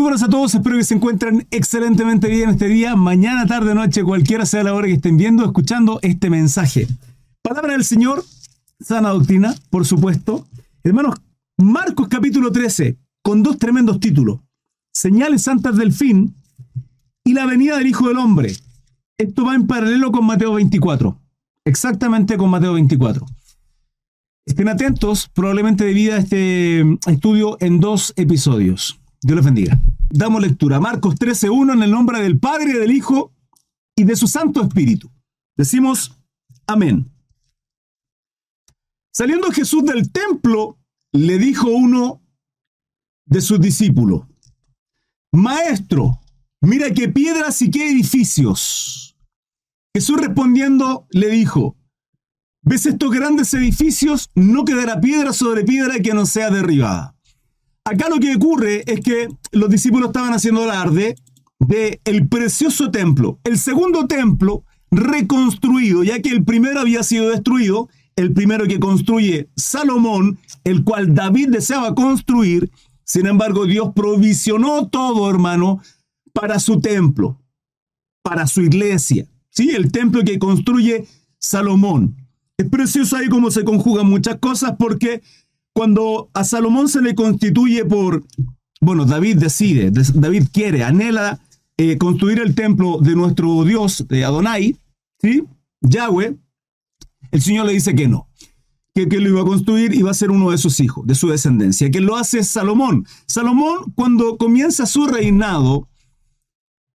Muy buenas a todos, espero que se encuentren excelentemente bien este día, mañana, tarde, noche, cualquiera sea la hora que estén viendo, escuchando este mensaje. Palabra del Señor, sana doctrina, por supuesto. Hermanos, Marcos capítulo 13, con dos tremendos títulos. Señales santas del fin y la venida del Hijo del Hombre. Esto va en paralelo con Mateo 24, exactamente con Mateo 24. Estén atentos, probablemente debido a este estudio en dos episodios. Dios les bendiga. Damos lectura. Marcos 13.1 en el nombre del Padre, del Hijo y de su Santo Espíritu. Decimos amén. Saliendo Jesús del templo, le dijo uno de sus discípulos, Maestro, mira qué piedras y qué edificios. Jesús respondiendo le dijo, ¿ves estos grandes edificios? No quedará piedra sobre piedra que no sea derribada. Acá lo que ocurre es que los discípulos estaban haciendo alarde de el precioso templo, el segundo templo reconstruido, ya que el primero había sido destruido, el primero que construye Salomón, el cual David deseaba construir, sin embargo Dios provisionó todo, hermano, para su templo, para su iglesia, ¿sí? El templo que construye Salomón. Es precioso ahí cómo se conjugan muchas cosas porque cuando a Salomón se le constituye por, bueno, David decide, David quiere, anhela eh, construir el templo de nuestro Dios, de Adonai, ¿sí? Yahweh, el Señor le dice que no, que, que lo iba a construir y va a ser uno de sus hijos, de su descendencia, que lo hace Salomón. Salomón, cuando comienza su reinado,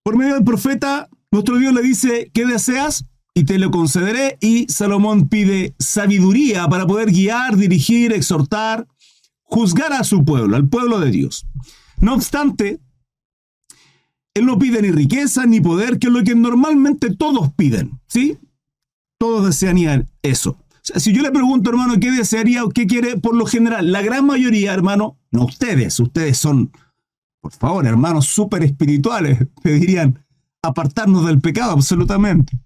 por medio del profeta, nuestro Dios le dice, ¿qué deseas? Y te lo concederé. Y Salomón pide sabiduría para poder guiar, dirigir, exhortar, juzgar a su pueblo, al pueblo de Dios. No obstante, él no pide ni riqueza ni poder, que es lo que normalmente todos piden, ¿sí? Todos desearían eso. si yo le pregunto, hermano, ¿qué desearía o qué quiere? Por lo general, la gran mayoría, hermano, no ustedes, ustedes son, por favor, hermanos súper espirituales, pedirían apartarnos del pecado absolutamente.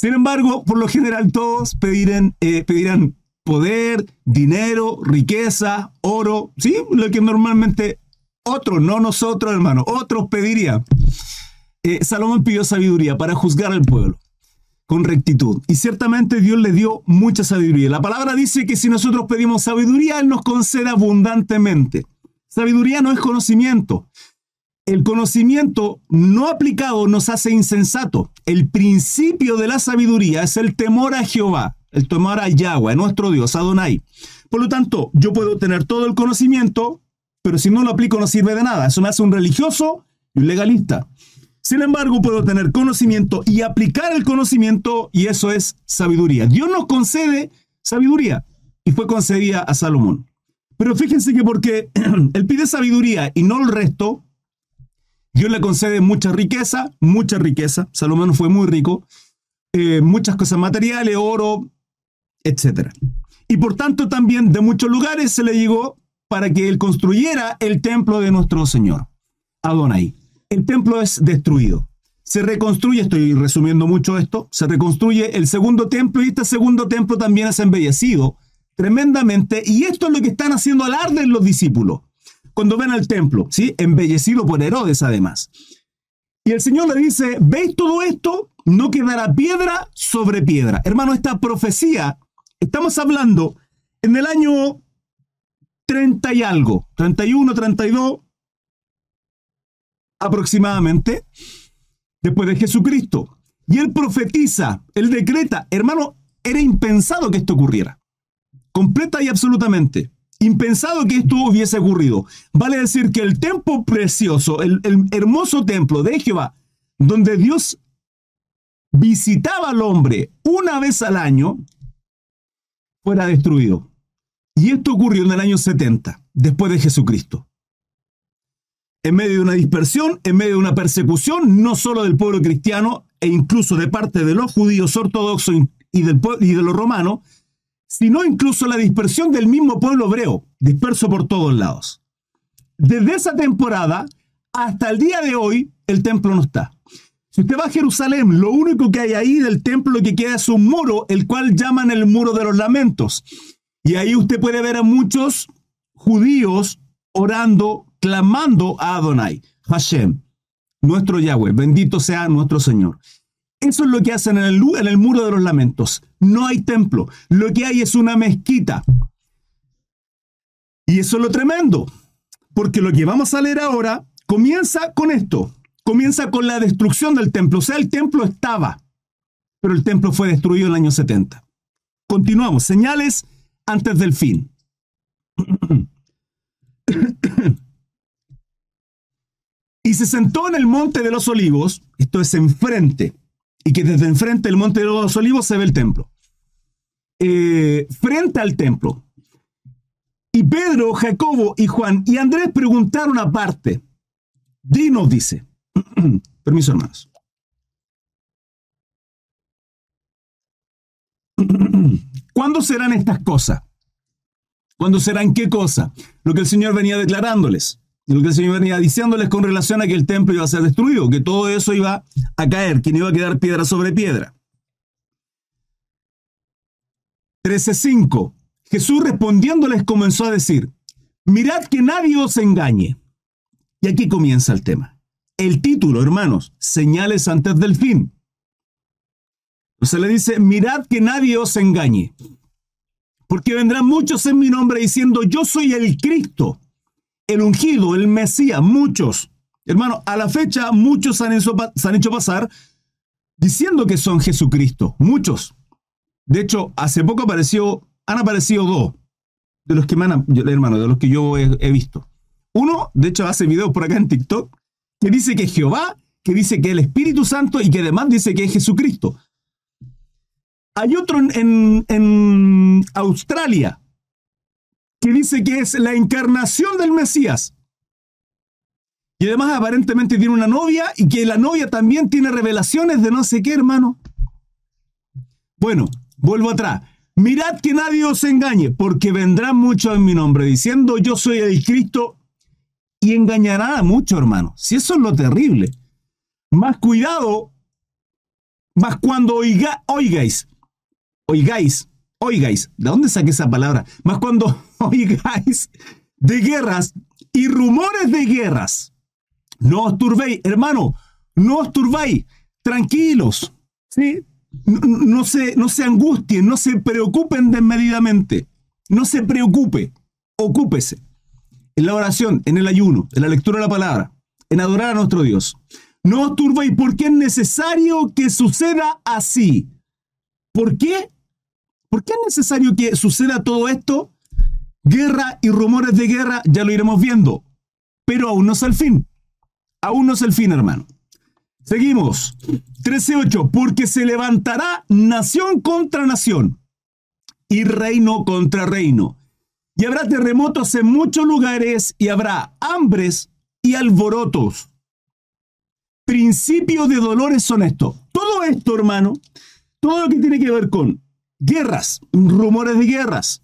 Sin embargo, por lo general todos pedirán, eh, pedirán poder, dinero, riqueza, oro, ¿sí? Lo que normalmente otros, no nosotros, hermano, otros pedirían. Eh, Salomón pidió sabiduría para juzgar al pueblo con rectitud. Y ciertamente Dios le dio mucha sabiduría. La palabra dice que si nosotros pedimos sabiduría, Él nos concede abundantemente. Sabiduría no es conocimiento el conocimiento no aplicado nos hace insensato. El principio de la sabiduría es el temor a Jehová, el temor a Yahweh, nuestro Dios, Adonai. Por lo tanto, yo puedo tener todo el conocimiento, pero si no lo aplico no sirve de nada. Eso me hace un religioso y un legalista. Sin embargo, puedo tener conocimiento y aplicar el conocimiento y eso es sabiduría. Dios nos concede sabiduría y fue concedida a Salomón. Pero fíjense que porque él pide sabiduría y no el resto, Dios le concede mucha riqueza, mucha riqueza. Salomón fue muy rico. Eh, muchas cosas materiales, oro, etc. Y por tanto también de muchos lugares se le llegó para que él construyera el templo de nuestro Señor, Adonai. El templo es destruido. Se reconstruye, estoy resumiendo mucho esto, se reconstruye el segundo templo y este segundo templo también es embellecido tremendamente y esto es lo que están haciendo alarde los discípulos cuando ven al templo, ¿sí? Embellecido por Herodes además. Y el Señor le dice, ¿veis todo esto? No quedará piedra sobre piedra. Hermano, esta profecía, estamos hablando en el año 30 y algo, 31, 32 aproximadamente, después de Jesucristo. Y él profetiza, él decreta, hermano, era impensado que esto ocurriera. Completa y absolutamente impensado que esto hubiese ocurrido. Vale decir que el templo precioso, el, hermoso templo de Jehová, donde Dios visitaba al hombre una vez al año, fuera destruido. Y esto ocurrió en el año 70, después de Jesucristo. En medio de una dispersión, en medio de una persecución, no solo del pueblo cristiano, e incluso de parte de los judíos ortodoxos y, y de los romanos, sino incluso la dispersión del mismo pueblo hebreo, disperso por todos lados. Desde esa temporada hasta el día de hoy, el templo no está. Si usted va a Jerusalén, lo único que hay ahí del templo que queda es un muro, el cual llaman el muro de los lamentos. Y ahí usted puede ver a muchos judíos orando, clamando a Adonai. Hashem, nuestro Yahweh, bendito sea nuestro Señor. Eso es lo que hacen en el, muro de los lamentos. No hay templo, lo que hay es una mezquita. Y eso es lo tremendo, porque lo que vamos a leer ahora comienza con esto, comienza con la destrucción del templo. O sea, el templo estaba, pero el templo fue destruido en el año 70. Continuamos, señales antes del fin. y se sentó en el monte de los olivos, esto es enfrente, y que desde enfrente del monte de los olivos se ve el templo. Eh, frente al templo. Y Pedro, Jacobo y Juan y Andrés preguntaron aparte. Dinos, dice. Permiso, hermanos. ¿Cuándo serán estas cosas? ¿Cuándo serán qué cosa? Lo que el Señor venía declarándoles. Lo que el Señor venía diciéndoles con relación a que el templo iba a ser destruido, que todo eso iba a caer, que no iba a quedar piedra sobre piedra. 13.5. Jesús respondiéndoles comenzó a decir, mirad que nadie os engañe. Y aquí comienza el tema. El título, hermanos, señales antes del fin. Se le dice, mirad que nadie os engañe. Porque vendrán muchos en mi nombre diciendo, yo soy el Cristo, el ungido, el Mesías, muchos. Hermano, a la fecha muchos han hecho, se han hecho pasar diciendo que son Jesucristo, muchos. De hecho, hace poco apareció han aparecido dos de los que me han, hermano, de los que yo he, visto. Uno, de hecho, hace videos por acá en TikTok, que dice que es Jehová, que dice que es el Espíritu Santo y que además dice que es Jesucristo. Hay otro en, en Australia que dice que es la encarnación del Mesías. Y además aparentemente tiene una novia y que la novia también tiene revelaciones de no sé qué, hermano. Bueno, vuelvo atrás. Mirad que nadie os engañe, porque vendrán muchos en mi nombre diciendo yo soy el Cristo y engañará a muchos, hermano. Si eso es lo terrible. Más cuidado, más cuando oiga, oigáis, oigáis, oigáis, ¿de dónde saqué esa palabra? Más cuando oigáis de guerras y rumores de guerras. No os turbéis, hermano, no os turbéis, tranquilos, ¿sí? no, se, no se angustien, no se preocupen desmedidamente. No se preocupe, ocúpese. En la oración, en el ayuno, en la lectura de la palabra, en adorar a nuestro Dios. No os turbéis porque es necesario que suceda así. ¿Por qué? ¿Por qué es necesario que suceda todo esto? Guerra y rumores de guerra, ya lo iremos viendo. Pero aún no es el fin. Aún no es el fin, hermano. Seguimos. 13.8. Porque se levantará nación contra nación y reino contra reino. Y habrá terremotos en muchos lugares y habrá hambres y alborotos. Principios de dolores son estos. Todo esto, hermano, todo lo que tiene que ver con guerras, rumores de guerras,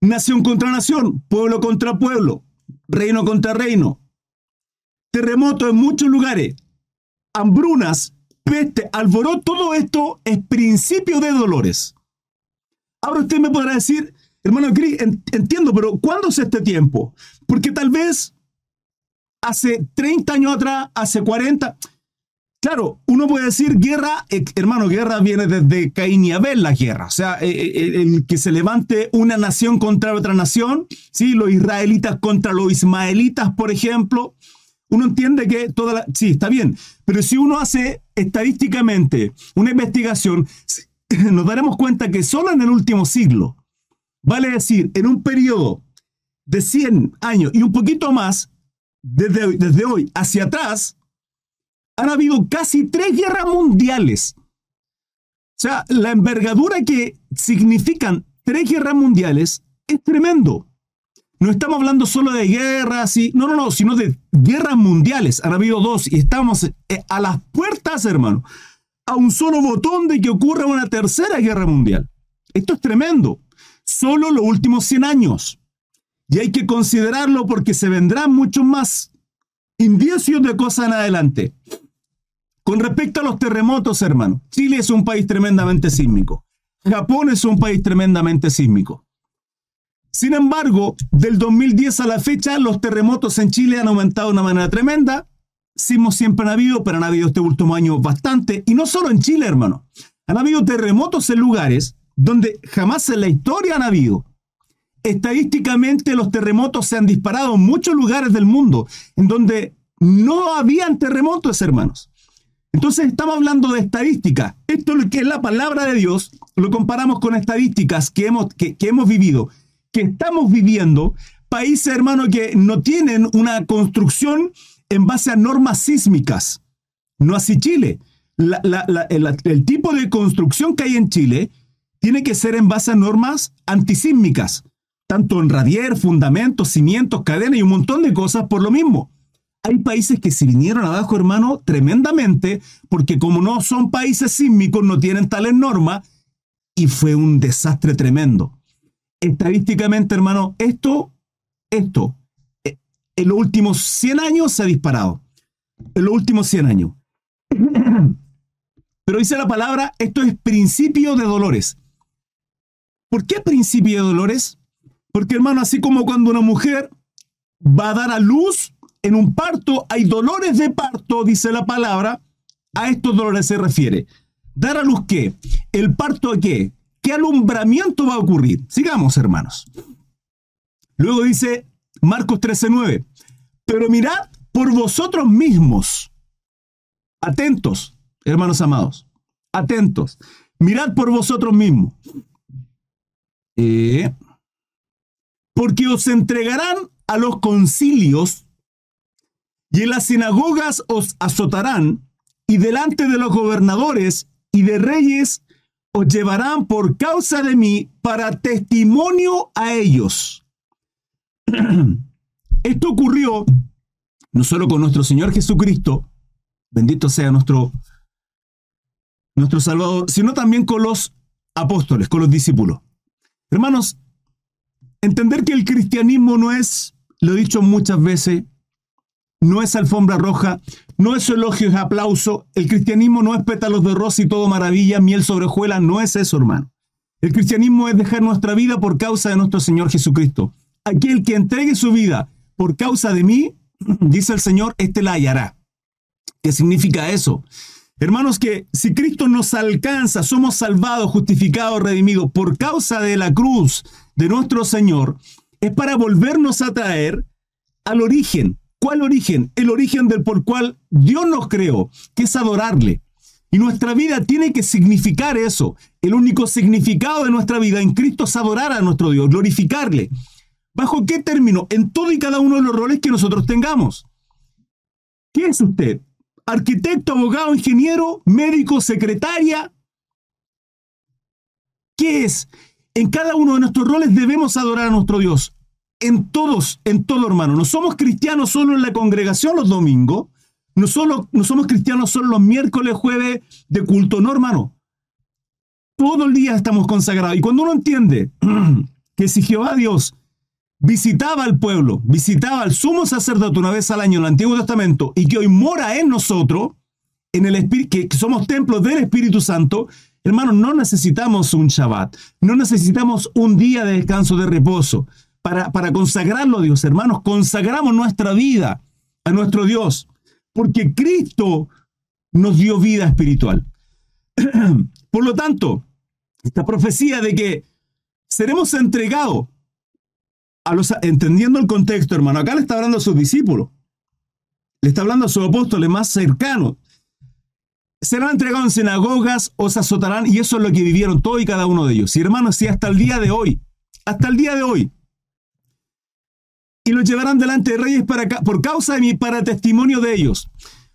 nación contra nación, pueblo contra pueblo, reino contra reino, terremotos en muchos lugares, hambrunas, peste, alboroto, todo esto es principio de dolores. Ahora usted me podrá decir, hermano Cris, entiendo, pero ¿cuándo es este tiempo? Porque tal vez hace 30 años atrás, hace 40. Claro, uno puede decir guerra, eh, hermano, guerra viene desde Caín y Abel, la guerra. O sea, eh, eh, el que se levante una nación contra otra nación, ¿sí? los israelitas contra los ismaelitas, por ejemplo, uno entiende que toda la... Sí, está bien, pero si uno hace estadísticamente una investigación, nos daremos cuenta que solo en el último siglo, vale decir, en un periodo de 100 años y un poquito más, desde, desde hoy hacia atrás, han habido casi tres guerras mundiales. O sea, la envergadura que significan tres guerras mundiales es tremendo. No estamos hablando solo de guerras y. No, no, no, sino de guerras mundiales. Han habido dos y estamos eh, a las puertas, hermano, a un solo botón de que ocurra una tercera guerra mundial. Esto es tremendo. Solo los últimos 100 años. Y hay que considerarlo porque se vendrán muchos más indicios de cosas en adelante. Con respecto a los terremotos, hermano, Chile es un país tremendamente sísmico. Japón es un país tremendamente sísmico. Sin embargo, del 2010 a la fecha, los terremotos en Chile han aumentado de una manera tremenda. Sismos siempre han habido, pero han habido este último año bastante. Y no solo en Chile, hermano. Han habido terremotos en lugares donde jamás en la historia han habido. Estadísticamente los terremotos se han disparado en muchos lugares del mundo en donde no habían terremotos, hermanos. Entonces estamos hablando de estadística. Esto es lo que es la palabra de Dios, lo comparamos con estadísticas que hemos, que, hemos vivido, que estamos viviendo, países, hermanos, que no tienen una construcción en base a normas sísmicas. No así Chile. el, tipo de construcción que hay en Chile tiene que ser en base a normas antisísmicas, tanto en radier, fundamentos, cimientos, cadenas y un montón de cosas por lo mismo. Hay países que se vinieron abajo, hermano, tremendamente, porque como no son países sísmicos, no tienen tales normas, y fue un desastre tremendo. Estadísticamente, hermano, esto, esto, eh, en los últimos 100 años se ha disparado. En los últimos 100 años. Pero dice la palabra, esto es principio de dolores. ¿Por qué principio de dolores? Porque hermano, así como cuando una mujer va a dar a luz en un parto, hay dolores de parto, dice la palabra, a estos dolores se refiere. ¿Dar a luz qué? ¿El parto a qué? ¿Qué alumbramiento va a ocurrir? Sigamos, hermanos. Luego dice Marcos 13:9, pero mirad por vosotros mismos. Atentos, hermanos amados, atentos. Mirad por vosotros mismos. Eh, porque os entregarán a los concilios y en las sinagogas os azotarán y delante de los gobernadores y de reyes os llevarán por causa de mí para testimonio a ellos. Esto ocurrió no solo con nuestro Señor Jesucristo, bendito sea nuestro, nuestro Salvador, sino también con los apóstoles, con los discípulos. Hermanos, entender que el cristianismo no es, lo he dicho muchas veces, no es alfombra roja, no es elogio, es aplauso. El cristianismo no es pétalos de rosa y todo maravilla, miel sobre hojuelas, no es eso, hermano. El cristianismo es dejar nuestra vida por causa de nuestro Señor Jesucristo. Aquel que entregue su vida por causa de mí, dice el Señor, este la hallará. ¿Qué significa eso? Hermanos, que si Cristo nos alcanza, somos salvados, justificados, redimidos por causa de la cruz de nuestro Señor, es para volvernos a traer al origen. ¿Cuál origen? El origen del por cual Dios nos creó, que es adorarle. Y nuestra vida tiene que significar eso. El único significado de nuestra vida en Cristo es adorar a nuestro Dios, glorificarle. ¿Bajo qué término? En todo y cada uno de los roles que nosotros tengamos. ¿Qué es usted? arquitecto, abogado, ingeniero, médico, secretaria. ¿Qué es? En cada uno de nuestros roles debemos adorar a nuestro Dios. En todos, en todo hermano. No somos cristianos solo en la congregación los domingos. No, solo, no somos cristianos solo los miércoles, jueves de culto. No, hermano. Todo el día estamos consagrados. Y cuando uno entiende que si Jehová Dios visitaba al pueblo, visitaba al sumo sacerdote una vez al año en el Antiguo Testamento y que hoy mora en nosotros, en el que somos templos del Espíritu Santo, hermanos, no necesitamos un Shabbat, no necesitamos un día de descanso, de reposo, para, consagrarlo a Dios, hermanos, consagramos nuestra vida a nuestro Dios, porque Cristo nos dio vida espiritual. Por lo tanto, esta profecía de que seremos entregados entendiendo el contexto, hermano, acá le está hablando a sus discípulos, le está hablando a sus apóstoles más cercanos. Serán entregados en sinagogas o se azotarán, y eso es lo que vivieron todos y cada uno de ellos. Y hermanos, si hasta el día de hoy, hasta el día de hoy, y los llevarán delante de reyes por causa de mí, para testimonio de ellos.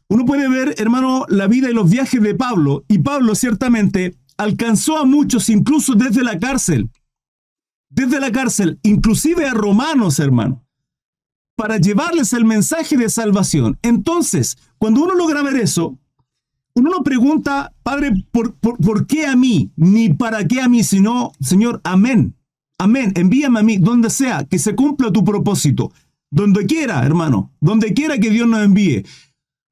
Uno puede ver, hermano, la vida y los viajes de Pablo, y Pablo ciertamente alcanzó a muchos, incluso desde la cárcel desde la cárcel, inclusive a romanos, hermano, para llevarles el mensaje de salvación. Entonces, cuando uno logra ver eso, uno no pregunta, Padre, ¿por, por, qué a mí? Ni para qué a mí, sino, Señor, amén. Amén. Envíame a mí, donde sea, que se cumpla tu propósito. Donde quiera, hermano, donde quiera que Dios nos envíe.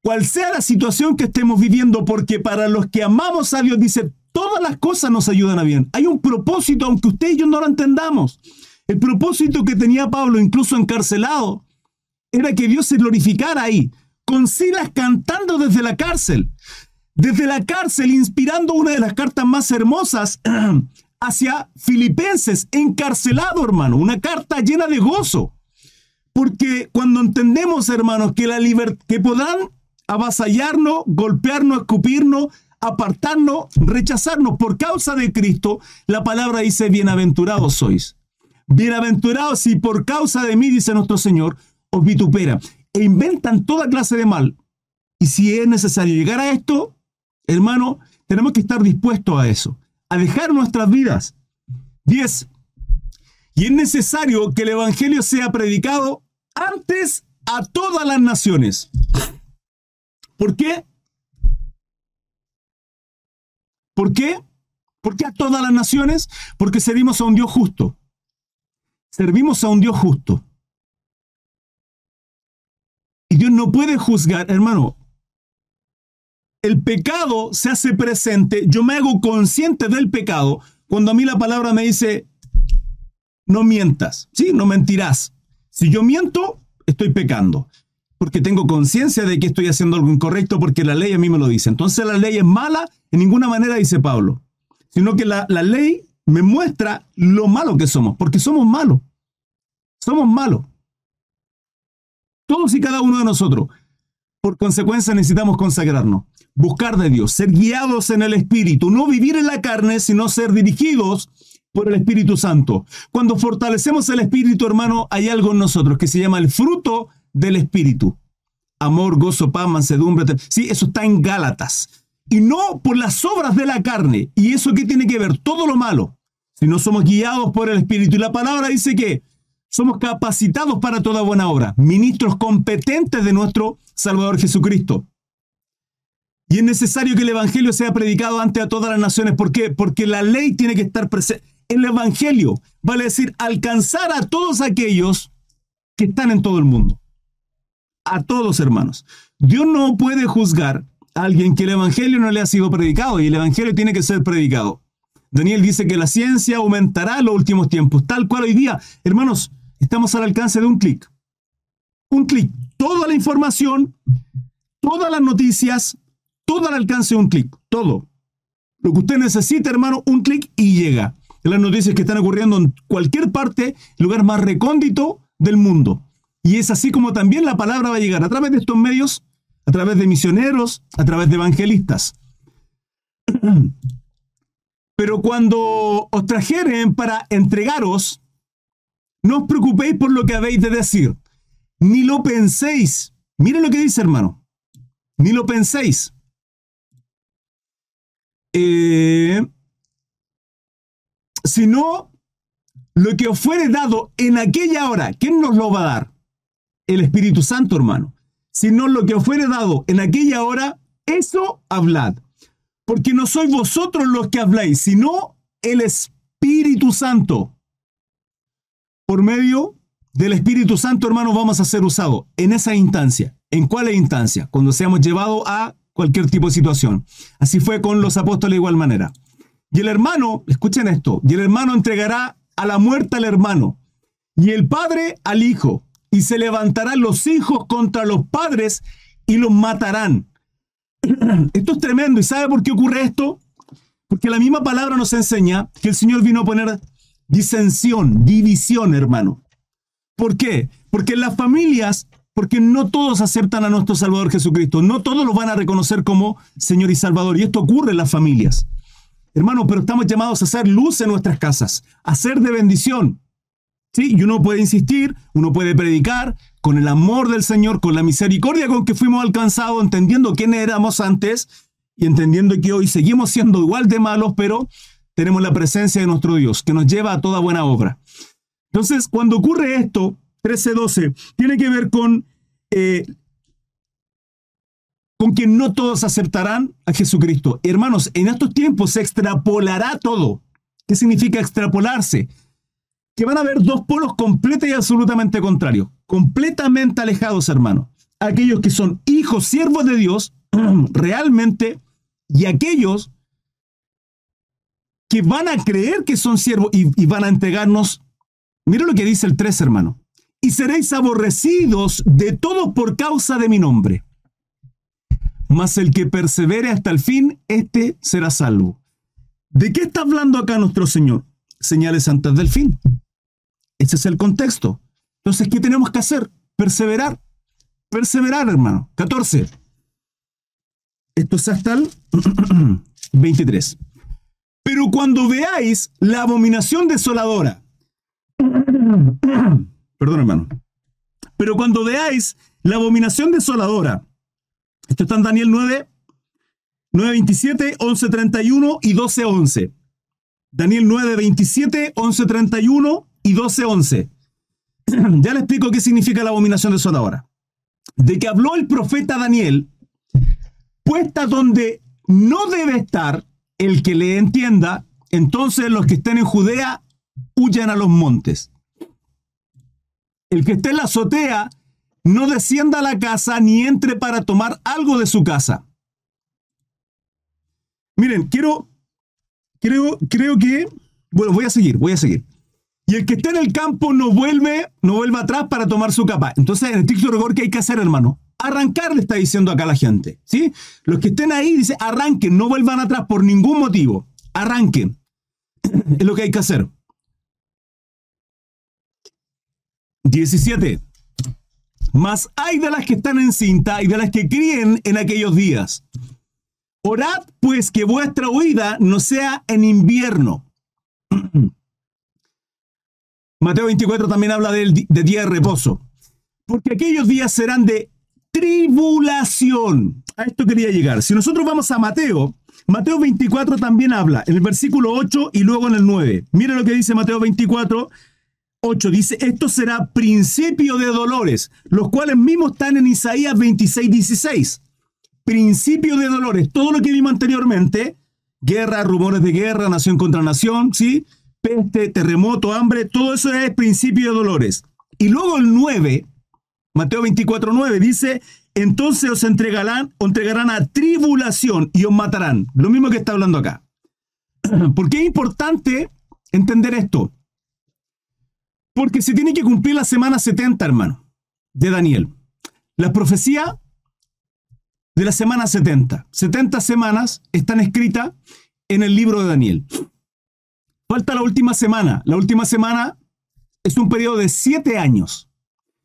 Cual sea la situación que estemos viviendo, porque para los que amamos a Dios, dice, Todas las cosas nos ayudan a bien. Hay un propósito, aunque usted y yo no lo entendamos. El propósito que tenía Pablo, incluso encarcelado, era que Dios se glorificara ahí, con Silas cantando desde la cárcel. Desde la cárcel, inspirando una de las cartas más hermosas hacia Filipenses, encarcelado, hermano, una carta llena de gozo. Porque cuando entendemos, hermanos, que, la que podrán avasallarnos, golpearnos, escupirnos, apartarnos, rechazarnos por causa de Cristo, la palabra dice, bienaventurados sois. Bienaventurados si por causa de mí, dice nuestro Señor, os vitupera. E inventan toda clase de mal. Y si es necesario llegar a esto, hermano, tenemos que estar dispuestos a eso, a dejar nuestras vidas. 10. Y es necesario que el Evangelio sea predicado antes a todas las naciones. ¿Por qué? ¿Por qué? ¿Por qué a todas las naciones? Porque servimos a un Dios justo. Servimos a un Dios justo. Y Dios no puede juzgar, hermano. El pecado se hace presente, yo me hago consciente del pecado cuando a mí la palabra me dice, no mientas, ¿sí? No mentirás. Si yo miento, estoy pecando, porque tengo conciencia de que estoy haciendo algo incorrecto porque la ley a mí me lo dice. Entonces la ley es mala en ninguna manera, dice Pablo, sino que la, la ley me muestra lo malo que somos, porque somos malos. Somos malos. Todos y cada uno de nosotros. Por consecuencia necesitamos consagrarnos, buscar de Dios, ser guiados en el Espíritu, no vivir en la carne, sino ser dirigidos por el Espíritu Santo. Cuando fortalecemos el Espíritu, hermano, hay algo en nosotros que se llama el fruto del Espíritu. Amor, gozo, paz, mansedumbre. Sí, eso está en Gálatas. Y no por las obras de la carne. ¿Y eso qué tiene que ver? Todo lo malo. Si no somos guiados por el Espíritu. Y la palabra dice que somos capacitados para toda buena obra. Ministros competentes de nuestro Salvador Jesucristo. Y es necesario que el Evangelio sea predicado ante a todas las naciones. ¿Por qué? Porque la ley tiene que estar presente el Evangelio, vale decir, alcanzar a todos aquellos que están en todo el mundo. A todos, hermanos. Dios no puede juzgar a alguien que el Evangelio no le ha sido predicado y el Evangelio tiene que ser predicado. Daniel dice que la ciencia aumentará en los últimos tiempos, tal cual hoy día. Hermanos, estamos al alcance de un clic. Un clic. Toda la información, todas las noticias, todo al alcance de un clic. Todo. Lo que usted necesita, hermano, un clic y llega las noticias que están ocurriendo en cualquier parte, lugar más recóndito del mundo. Y es así como también la palabra va a llegar a través de estos medios, a través de misioneros, a través de evangelistas. Pero cuando os trajeren para entregaros, no os preocupéis por lo que habéis de decir, ni lo penséis. Miren lo que dice, hermano. Ni lo penséis. Eh, sino lo que os fuere dado en aquella hora. ¿Quién nos lo va a dar? El Espíritu Santo, hermano. Sino lo que os fuere dado en aquella hora, eso hablad. Porque no sois vosotros los que habláis, sino el Espíritu Santo. Por medio del Espíritu Santo, hermano, vamos a ser usados en esa instancia. ¿En cuál instancia? Cuando seamos llevados a cualquier tipo de situación. Así fue con los apóstoles de igual manera. Y el hermano, escuchen esto, y el hermano entregará a la muerte al hermano, y el padre al hijo, y se levantarán los hijos contra los padres y los matarán. Esto es tremendo. ¿Y sabe por qué ocurre esto? Porque la misma palabra nos enseña que el Señor vino a poner disensión, división, hermano. ¿Por qué? Porque en las familias, porque no todos aceptan a nuestro Salvador Jesucristo, no todos lo van a reconocer como Señor y Salvador. Y esto ocurre en las familias. Hermano, pero estamos llamados a hacer luz en nuestras casas, a ser de bendición. Sí, y uno puede insistir, uno puede predicar con el amor del Señor, con la misericordia con que fuimos alcanzados, entendiendo quién éramos antes y entendiendo que hoy seguimos siendo igual de malos, pero tenemos la presencia de nuestro Dios, que nos lleva a toda buena obra. Entonces, cuando ocurre esto, 13-12, tiene que ver con eh, con que no todos aceptarán a Jesucristo. Hermanos, en estos tiempos se extrapolará todo. ¿Qué significa extrapolarse? Que van a haber dos polos completamente y absolutamente contrarios, completamente alejados, hermanos. Aquellos que son hijos, siervos de Dios, realmente, y aquellos que van a creer que son siervos y, y van a entregarnos Mira lo que dice el 3, hermano. Y seréis aborrecidos de todos por causa de mi nombre. Mas el que persevere hasta el fin, éste será salvo. ¿De qué está hablando acá nuestro Señor? Señales antes del fin. Ese es el contexto. Entonces, ¿qué tenemos que hacer? Perseverar. Perseverar, hermano. 14. Esto es hasta el 23. Pero cuando veáis la abominación desoladora, perdón hermano, pero cuando veáis la abominación desoladora, esto está en Daniel 9, 9, 27, 11, 31 y 12, 11. Daniel 9, 27, 11, 31 y 12, 11. ya le explico qué significa la abominación desoladora. De que habló el profeta Daniel, puesta donde no debe estar el que le entienda, entonces los que estén en Judea huyan a los montes. El que esté en la azotea no descienda a la casa ni entre para tomar algo de su casa. Miren, quiero, creo, creo que, bueno, voy a seguir, voy a seguir. Y el que esté en el campo no vuelve, no vuelve atrás para tomar su capa. Entonces, en el texto rigor, ¿qué hay que hacer, hermano? Arrancar, le está diciendo acá la gente. ¿sí? Los que estén ahí, dice, arranquen, no vuelvan atrás por ningún motivo. Arranquen. es lo que hay que hacer. 17. Mas hay de las que están en cinta y de las que críen en aquellos días. Orad pues que vuestra huida no sea en invierno Mateo 24 también habla de, día de reposo. Porque aquellos días serán de tribulación. A esto quería llegar. Si nosotros vamos a Mateo, Mateo 24 también habla en el versículo 8 y luego en el 9. Mira lo que dice Mateo 24, 8. Dice, esto será principio de dolores, los cuales mismos están en Isaías 26, 16. Principio de dolores. Todo lo que vimos anteriormente, guerra, rumores de guerra, nación contra nación, ¿sí? peste, terremoto, hambre, todo eso es principio de dolores. Y luego el 9, Mateo 24, 9, dice, entonces os entregarán, entregarán a tribulación y os matarán. Lo mismo que está hablando acá. ¿Por qué es importante entender esto? Porque se tiene que cumplir la semana 70, hermano, de Daniel. La profecía de la semana 70. 70 semanas están escritas en el libro de Daniel. Falta la última semana. La última semana es un periodo de siete años,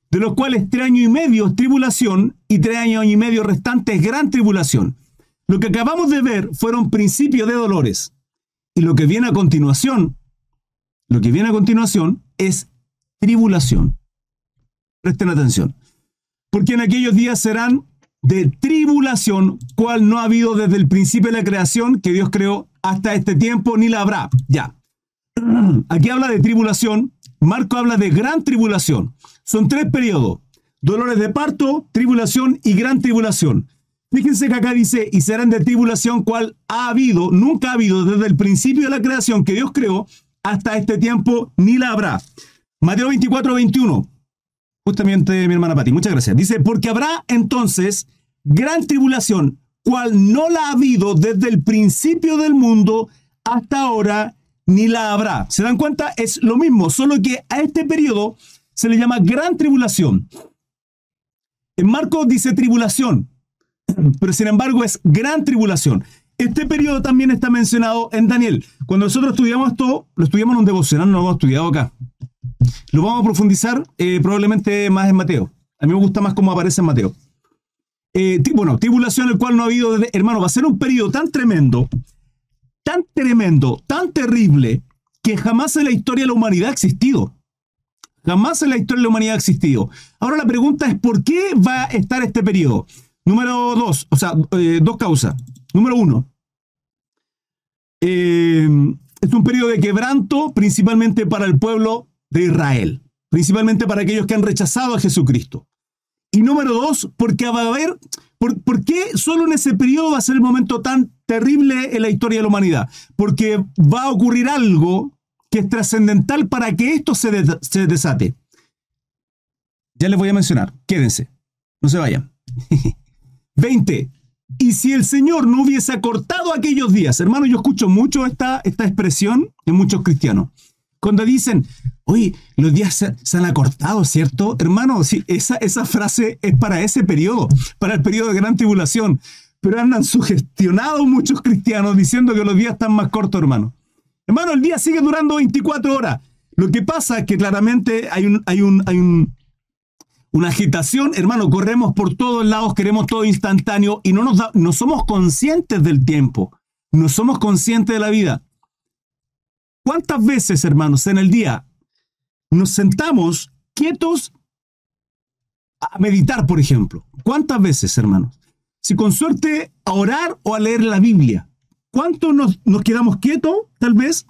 de los cuales tres años y medio es tribulación y tres años y medio restantes es gran tribulación. Lo que acabamos de ver fueron principios de dolores. Y lo que viene a continuación, lo que viene a continuación es tribulación. Presten atención. Porque en aquellos días serán de tribulación, cual no ha habido desde el principio de la creación que Dios creó hasta este tiempo, ni la habrá. Ya. Aquí habla de tribulación, Marco habla de gran tribulación. Son tres periodos. Dolores de parto, tribulación y gran tribulación. Fíjense que acá dice, y serán de tribulación cual ha habido, nunca ha habido desde el principio de la creación que Dios creó hasta este tiempo, ni la habrá. Mateo 24, 21. Justamente mi hermana Pati, muchas gracias. Dice, porque habrá entonces gran tribulación, cual no la ha habido desde el principio del mundo hasta ahora, ni la habrá. ¿Se dan cuenta? Es lo mismo, solo que a este periodo se le llama gran tribulación. En Marcos dice tribulación, pero sin embargo es gran tribulación. Este periodo también está mencionado en Daniel. Cuando nosotros estudiamos esto, lo estudiamos en un devocional, no lo hemos estudiado acá. Lo vamos a profundizar eh, probablemente más en Mateo. A mí me gusta más cómo aparece en Mateo. Eh, bueno, tribulación el cual no ha habido, hermano, va a ser un periodo tan tremendo tan tremendo, tan terrible, que jamás en la historia de la humanidad ha existido. Jamás en la historia de la humanidad ha existido. Ahora la pregunta es, ¿por qué va a estar este periodo? Número dos, o sea, eh, dos causas. Número uno, eh, es un periodo de quebranto principalmente para el pueblo de Israel, principalmente para aquellos que han rechazado a Jesucristo. Y número dos, porque va a haber, ¿por, qué solo en ese periodo va a ser el momento tan terrible en la historia de la humanidad? Porque va a ocurrir algo que es trascendental para que esto se, se desate. Ya les voy a mencionar, quédense, no se vayan. 20. Y si el Señor no hubiese acortado aquellos días, hermano, yo escucho mucho esta, esta expresión en muchos cristianos. Cuando dicen, oye, los días se, han acortado, ¿cierto? Hermano, sí, esa, esa frase es para ese periodo, para el periodo de gran tribulación. Pero andan sugestionados muchos cristianos diciendo que los días están más cortos, hermano. Hermano, el día sigue durando 24 horas. Lo que pasa es que claramente hay un, hay un, hay un, una agitación, hermano, corremos por todos lados, queremos todo instantáneo y no, nos no somos conscientes del tiempo, no somos conscientes de la vida. ¿Cuántas veces, hermanos, en el día nos sentamos quietos a meditar, por ejemplo? ¿Cuántas veces, hermanos? Si con suerte a orar o a leer la Biblia. ¿Cuánto nos, nos quedamos quietos, tal vez?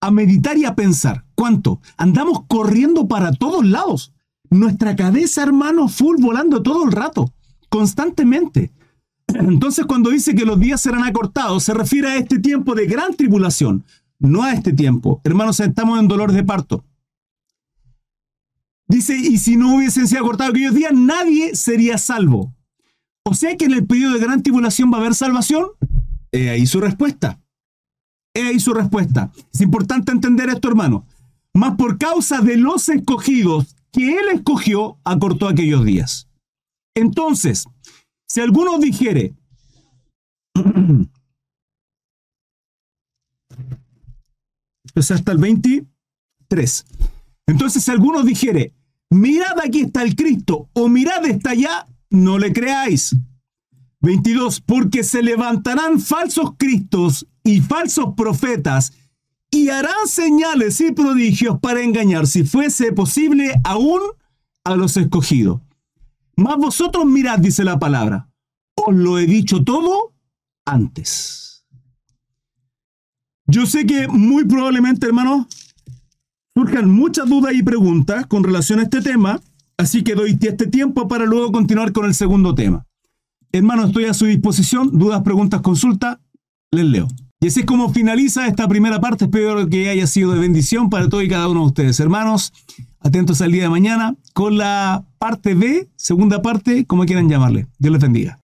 A meditar y a pensar. ¿Cuánto? Andamos corriendo para todos lados. Nuestra cabeza, hermano, full volando todo el rato, constantemente. Entonces cuando dice que los días serán acortados, se refiere a este tiempo de gran tribulación, no a este tiempo. Hermanos, estamos en dolor de parto. Dice, y si no hubiesen sido acortados aquellos días, nadie sería salvo. O sea que en el periodo de gran tribulación va a haber salvación. He ahí su respuesta. He ahí su respuesta. Es importante entender esto, hermano. Más por causa de los escogidos que él escogió, acortó aquellos días. Entonces, si alguno dijere, pues hasta el 23. Entonces, si alguno dijere, mirad aquí está el Cristo, o mirad está allá, no le creáis. 22. Porque se levantarán falsos cristos y falsos profetas y harán señales y prodigios para engañar, si fuese posible, aún a los escogidos. Mas vosotros mirad, dice la palabra, os lo he dicho todo antes. Yo sé que muy probablemente, hermano, surjan muchas dudas y preguntas con relación a este tema, así que doy este tiempo para luego continuar con el segundo tema. Hermano, estoy a su disposición. Dudas, preguntas, consulta, les leo. Y así es como finaliza esta primera parte. Espero que haya sido de bendición para todos y cada uno de ustedes. Hermanos, atentos al día de mañana con la parte B, segunda parte, como quieran llamarle. Dios les bendiga.